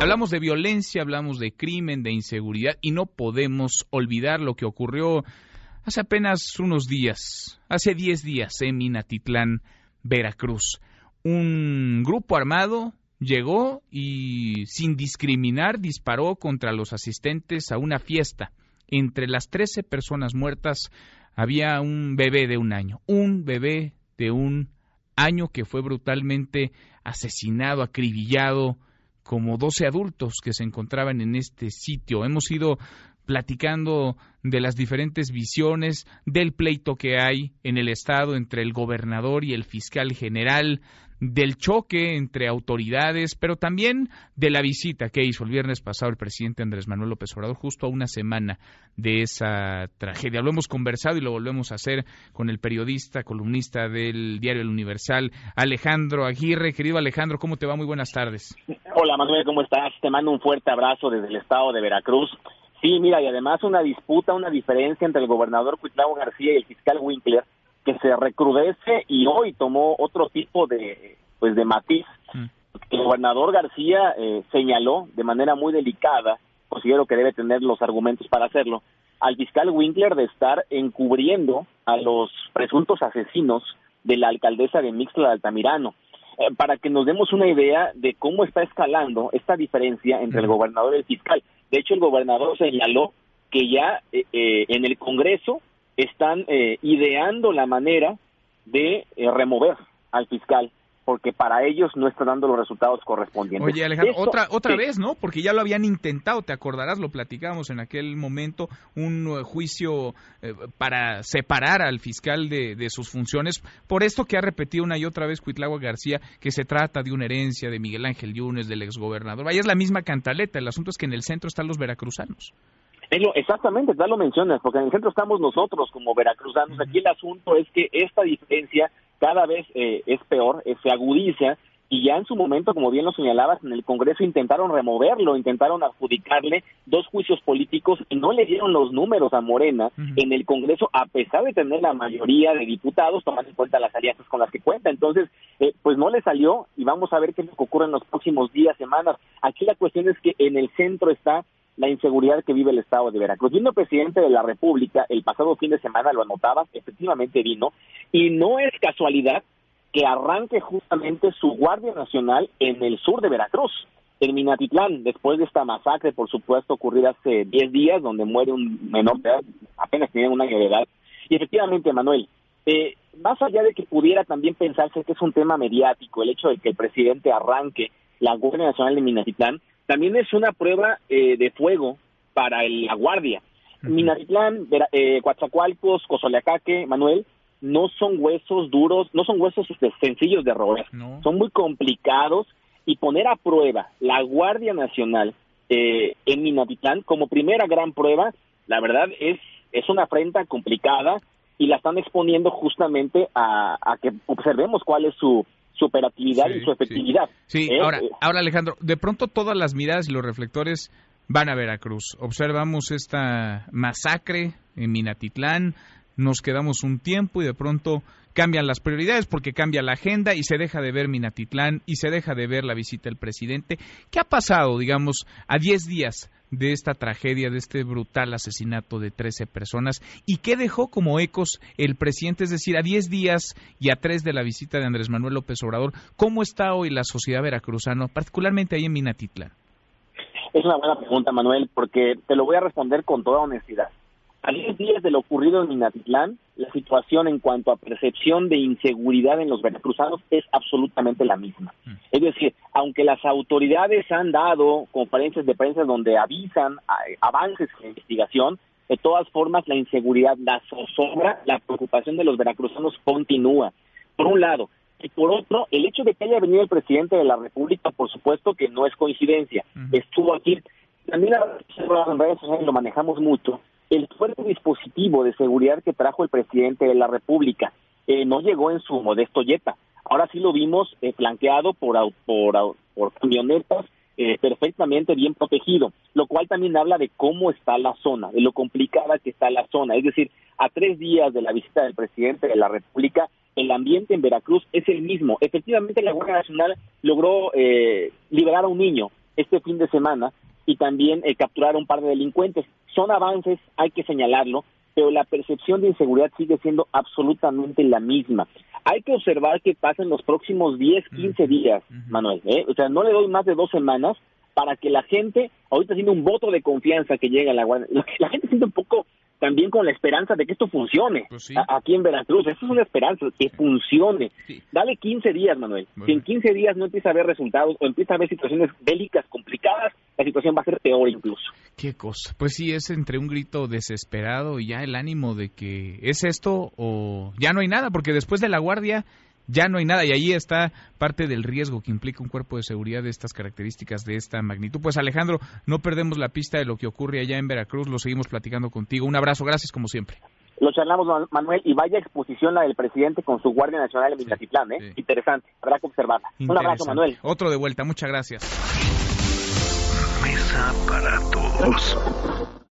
Hablamos de violencia, hablamos de crimen, de inseguridad y no podemos olvidar lo que ocurrió hace apenas unos días, hace 10 días en Minatitlán, Veracruz. Un grupo armado llegó y sin discriminar disparó contra los asistentes a una fiesta. Entre las 13 personas muertas había un bebé de un año, un bebé de un año que fue brutalmente asesinado, acribillado, como 12 adultos que se encontraban en este sitio. Hemos ido platicando de las diferentes visiones del pleito que hay en el Estado entre el gobernador y el fiscal general, del choque entre autoridades, pero también de la visita que hizo el viernes pasado el presidente Andrés Manuel López Obrador justo a una semana de esa tragedia. Lo hemos conversado y lo volvemos a hacer con el periodista, columnista del diario El Universal, Alejandro Aguirre. Querido Alejandro, ¿cómo te va? Muy buenas tardes. Hola Manuel, ¿cómo estás? Te mando un fuerte abrazo desde el estado de Veracruz. Sí, mira, y además una disputa, una diferencia entre el gobernador Cuitlao García y el fiscal Winkler, que se recrudece y hoy tomó otro tipo de pues de matiz. Mm. El gobernador García eh, señaló de manera muy delicada, considero que debe tener los argumentos para hacerlo, al fiscal Winkler de estar encubriendo a los presuntos asesinos de la alcaldesa de Mixla de Altamirano. Eh, para que nos demos una idea de cómo está escalando esta diferencia entre el gobernador y el fiscal. De hecho, el gobernador señaló que ya eh, en el Congreso están ideando la manera de remover al fiscal porque para ellos no está dando los resultados correspondientes. Oye, Alejandro, otra, otra vez, ¿no? Porque ya lo habían intentado, te acordarás, lo platicamos en aquel momento, un eh, juicio eh, para separar al fiscal de, sus funciones, por esto que ha repetido una y otra vez Cuitlagua García, que se trata de una herencia de Miguel Ángel Yunes, del exgobernador. Vaya, es la misma cantaleta, el asunto es que en el centro están los veracruzanos. Exactamente, ya lo mencionas, porque en el centro estamos nosotros como veracruzanos. Aquí el asunto es que esta diferencia cada vez eh, es peor, eh, se agudiza y ya en su momento, como bien lo señalabas, en el Congreso intentaron removerlo, intentaron adjudicarle dos juicios políticos y no le dieron los números a Morena en el Congreso, a pesar de tener la mayoría de diputados, tomando en cuenta las alianzas con las que cuenta. Entonces, eh, pues no le salió y vamos a ver qué es lo que ocurre en los próximos días, semanas. Aquí la cuestión es que en el centro está la inseguridad que vive el Estado de Veracruz. Vino presidente de la República, el pasado fin de semana lo anotaba, efectivamente vino, y no es casualidad que arranque justamente su Guardia Nacional en el sur de Veracruz, en Minatitlán, después de esta masacre, por supuesto, ocurrida hace 10 días, donde muere un menor de edad, apenas tenía un año de edad. Y efectivamente, Manuel, eh, más allá de que pudiera también pensarse que es un tema mediático, el hecho de que el presidente arranque la Guardia Nacional de Minatitlán, también es una prueba eh, de fuego para el, la Guardia. Minatitlán, eh, Coatzacoalcos, Cozoleacaque, Manuel, no son huesos duros, no son huesos sencillos de roer, son muy complicados y poner a prueba la Guardia Nacional eh, en Minatitlán como primera gran prueba, la verdad es, es una afrenta complicada y la están exponiendo justamente a, a que observemos cuál es su, su operatividad y su efectividad. Sí, ¿Eh? ahora, eh, ahora Alejandro, de pronto todas las miradas y los reflectores van a Veracruz. Observamos esta masacre en Minatitlán, nos quedamos un tiempo y de pronto cambian las prioridades porque cambia la agenda y se deja de ver Minatitlán y se deja de ver la visita del presidente. ¿Qué ha pasado, digamos, a 10 días de esta tragedia, de este brutal asesinato de 13 personas y qué dejó como ecos el presidente, es decir, a 10 días y a 3 de la visita de Andrés Manuel López Obrador, ¿cómo está hoy la sociedad veracruzana, particularmente ahí en Minatitlán? Es una buena pregunta, Manuel, porque te lo voy a responder con toda honestidad. A 10 días de lo ocurrido en Minatitlán, la situación en cuanto a percepción de inseguridad en los veracruzanos es absolutamente la misma. Mm. Es decir, aunque las autoridades han dado conferencias de prensa donde avisan avances en la investigación, de todas formas la inseguridad, la zozobra, la preocupación de los veracruzanos continúa. Por un lado, y por otro, el hecho de que haya venido el presidente de la República, por supuesto que no es coincidencia. Estuvo aquí. También las redes sociales lo manejamos mucho el fuerte dispositivo de seguridad que trajo el presidente de la República eh, no llegó en su modesto yeta. Ahora sí lo vimos eh, flanqueado por, por, por camionetas eh, perfectamente bien protegido, lo cual también habla de cómo está la zona, de lo complicada que está la zona. Es decir, a tres días de la visita del presidente de la República, el ambiente en Veracruz es el mismo. Efectivamente, la Guardia Nacional logró liberar a un niño, este fin de semana y también eh, capturar a un par de delincuentes. Son avances, hay que señalarlo, pero la percepción de inseguridad sigue siendo absolutamente la misma. Hay que observar qué pasa en los próximos 10, 15 días, Manuel. ¿eh? O sea, no le doy más de dos semanas para que la gente, ahorita siendo un voto de confianza que llega a la Guardia, la gente siente un poco también con la esperanza de que esto funcione pues aquí en Veracruz. Eso es una esperanza, que funcione. Dale 15 días, Manuel. Si en 15 días no empieza a haber resultados o empieza a haber situaciones bélicas complicadas, la situación va a ser peor incluso. Qué cosa. Pues sí, es entre un grito desesperado y ya el ánimo de que es esto o ya no hay nada, porque después de la guardia ya no hay nada y ahí está parte del riesgo que implica un cuerpo de seguridad de estas características, de esta magnitud. Pues Alejandro, no perdemos la pista de lo que ocurre allá en Veracruz, lo seguimos platicando contigo. Un abrazo, gracias como siempre. Lo charlamos, Manuel, y vaya exposición la del presidente con su Guardia Nacional en Minatitlán, ¿eh? Interesante, habrá que observarla. Un abrazo, Manuel. Otro de vuelta, muchas gracias. Para todos.